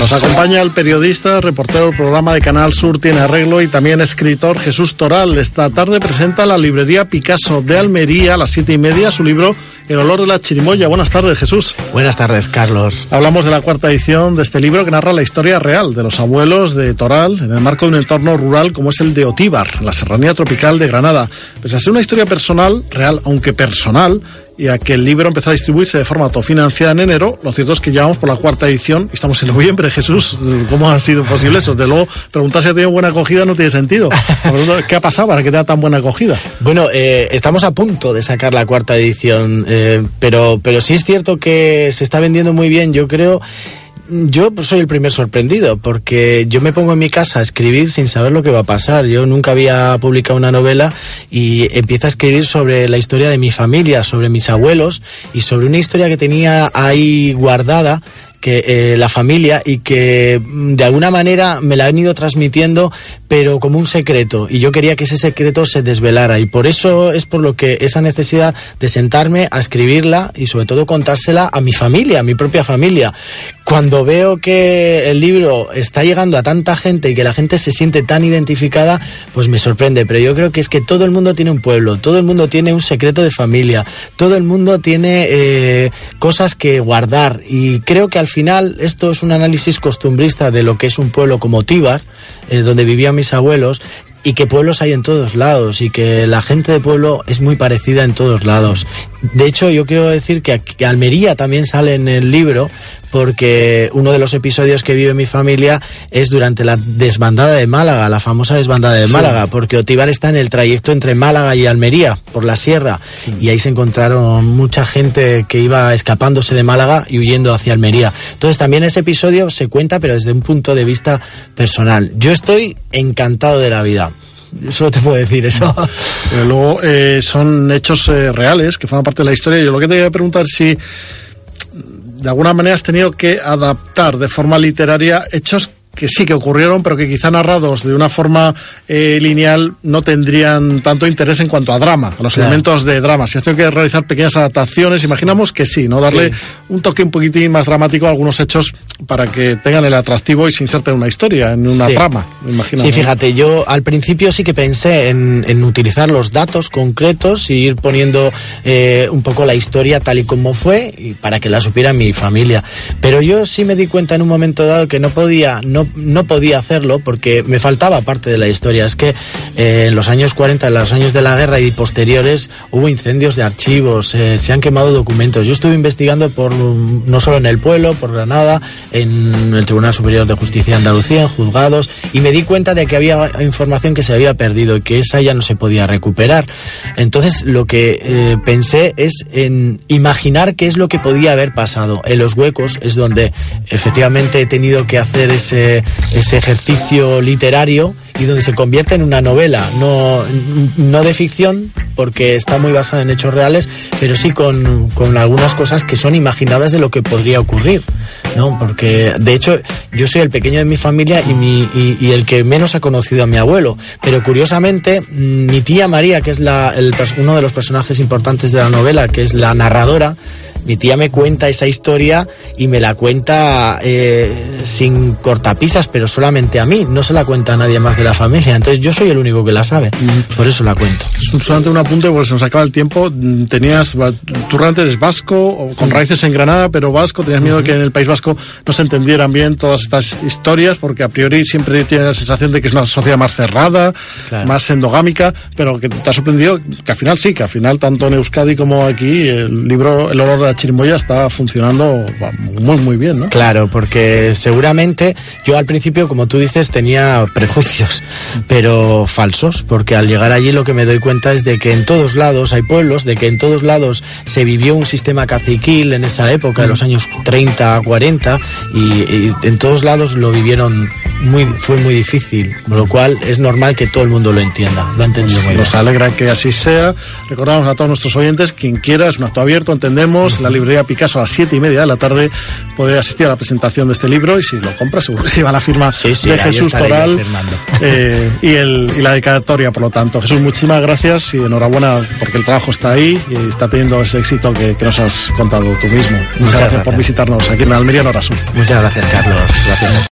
Nos acompaña el periodista, reportero del programa de Canal Sur Tiene Arreglo y también escritor Jesús Toral. Esta tarde presenta la librería Picasso de Almería a las siete y media su libro El olor de la chirimoya. Buenas tardes, Jesús. Buenas tardes, Carlos. Hablamos de la cuarta edición de este libro que narra la historia real de los abuelos de Toral en el marco de un entorno rural como es el de Otíbar, la serranía tropical de Granada. Pese a ser una historia personal, real, aunque personal, y a que el libro empezó a distribuirse de forma autofinanciada en enero, lo cierto es que llevamos por la cuarta edición y estamos en noviembre. Jesús, ¿cómo ha sido posible eso? De luego, preguntar si ha tenido buena acogida no tiene sentido. ¿Qué ha pasado para que tenga tan buena acogida? Bueno, eh, estamos a punto de sacar la cuarta edición, eh, pero, pero sí es cierto que se está vendiendo muy bien, yo creo yo soy el primer sorprendido, porque yo me pongo en mi casa a escribir sin saber lo que va a pasar. Yo nunca había publicado una novela y empiezo a escribir sobre la historia de mi familia, sobre mis abuelos y sobre una historia que tenía ahí guardada que eh, la familia y que mm, de alguna manera me la han ido transmitiendo pero como un secreto. Y yo quería que ese secreto se desvelara. Y por eso es por lo que esa necesidad de sentarme a escribirla y sobre todo contársela a mi familia, a mi propia familia. Cuando veo que el libro está llegando a tanta gente y que la gente se siente tan identificada, pues me sorprende, pero yo creo que es que todo el mundo tiene un pueblo, todo el mundo tiene un secreto de familia, todo el mundo tiene eh, cosas que guardar. Y creo que al final esto es un análisis costumbrista de lo que es un pueblo como Tíbar, eh, donde vivían mis abuelos, y que pueblos hay en todos lados y que la gente de pueblo es muy parecida en todos lados. De hecho, yo quiero decir que, Almería también sale en el libro porque uno de los episodios que vive mi familia es durante la desbandada de Málaga, la famosa desbandada de Málaga, porque Otíbar está en el trayecto entre Málaga y Almería, por la sierra, y ahí se encontraron mucha gente que iba escapándose de Málaga y huyendo hacia Almería. Entonces también ese episodio se cuenta, pero desde un punto de vista personal. Yo estoy encantado de la vida solo te puedo decir eso. luego eh, son hechos eh, reales que forman parte de la historia. Yo lo que te voy a preguntar si de alguna manera has tenido que adaptar de forma literaria hechos que sí que ocurrieron, pero que quizá narrados de una forma eh, lineal no tendrían tanto interés en cuanto a drama, a los elementos de drama. Si has tenido que realizar pequeñas adaptaciones, imaginamos que sí, ¿no? Darle un toque un poquitín más dramático a algunos hechos para que tengan el atractivo y se inserten en una historia, en una trama, imagino. Sí, fíjate, yo al principio sí que pensé en, utilizar los datos concretos y ir poniendo eh, un poco la historia tal y como fue y para que la supiera mi familia. Pero yo sí me di cuenta en un momento dado que no podía, no no, podía hacerlo porque me faltaba parte de la historia. Es que eh, en los años 40, en los años de la guerra y posteriores, hubo incendios de archivos, eh, se han quemado documentos. Yo estuve investigando por no solo en el pueblo, por Granada, en el Tribunal Superior de Justicia de Andalucía, en juzgados, y me di cuenta de que había información que se había perdido y que esa ya no se podía recuperar. Entonces lo que eh, pensé es en imaginar qué es lo que podía haber pasado. En los huecos es donde efectivamente he tenido que hacer ese ese, ejercicio literario y donde se convierte en una novela, no, no de ficción, porque está muy basada en hechos reales, pero sí con, con algunas cosas que son imaginadas de lo que podría ocurrir. ¿no? Porque, de hecho, yo soy el pequeño de mi familia y, mi, y, el que menos ha conocido a mi abuelo. Pero curiosamente, mi tía María, que es la, el, uno de los personajes importantes de la novela, que es la narradora, mi tía me cuenta esa historia y me la cuenta eh, sin cortapisas, pero solamente a mí, no se la cuenta a nadie más de la familia. Entonces yo soy el único que la sabe, por eso la cuento. Solamente un apunte, porque se nos acaba el tiempo. Tenías, tú realmente eres vasco, con raíces en Granada, pero vasco, tenías miedo de que en el País Vasco no se entendieran bien todas estas historias, porque a priori siempre tiene la sensación de que es una sociedad más cerrada, más endogámica, pero que te ha sorprendido que al final sí, que al final tanto en Euskadi como aquí el libro El olor de la chirimoya está funcionando muy, muy bien, ¿no? Claro, porque seguramente yo al principio, como tú dices, tenía prejuicios, pero falsos, porque al llegar allí lo que me doy cuenta es de que en todos lados hay pueblos, de que en todos lados se vivió un sistema caciquil en esa época, de los años 30, 40, y, en todos lados lo vivieron muy, fue muy difícil, con lo cual es normal que todo el mundo lo entienda, lo ha entendido muy bien. Nos alegra que así sea. Recordamos a todos nuestros oyentes, quien quiera, es un acto abierto, entendemos, en la librería Picasso a las siete y media de la tarde puede asistir a la presentación de este libro y si lo compra seguro que se va la firma de Jesús Toral eh, y, el, y la dedicatoria, por lo tanto. Jesús, muchísimas gracias y enhorabuena porque el trabajo está ahí y está teniendo ese éxito que, nos has contado tú mismo. Muchas, gracias, por visitarnos aquí en Almería, Hora Muchas gracias, Carlos. Gracias.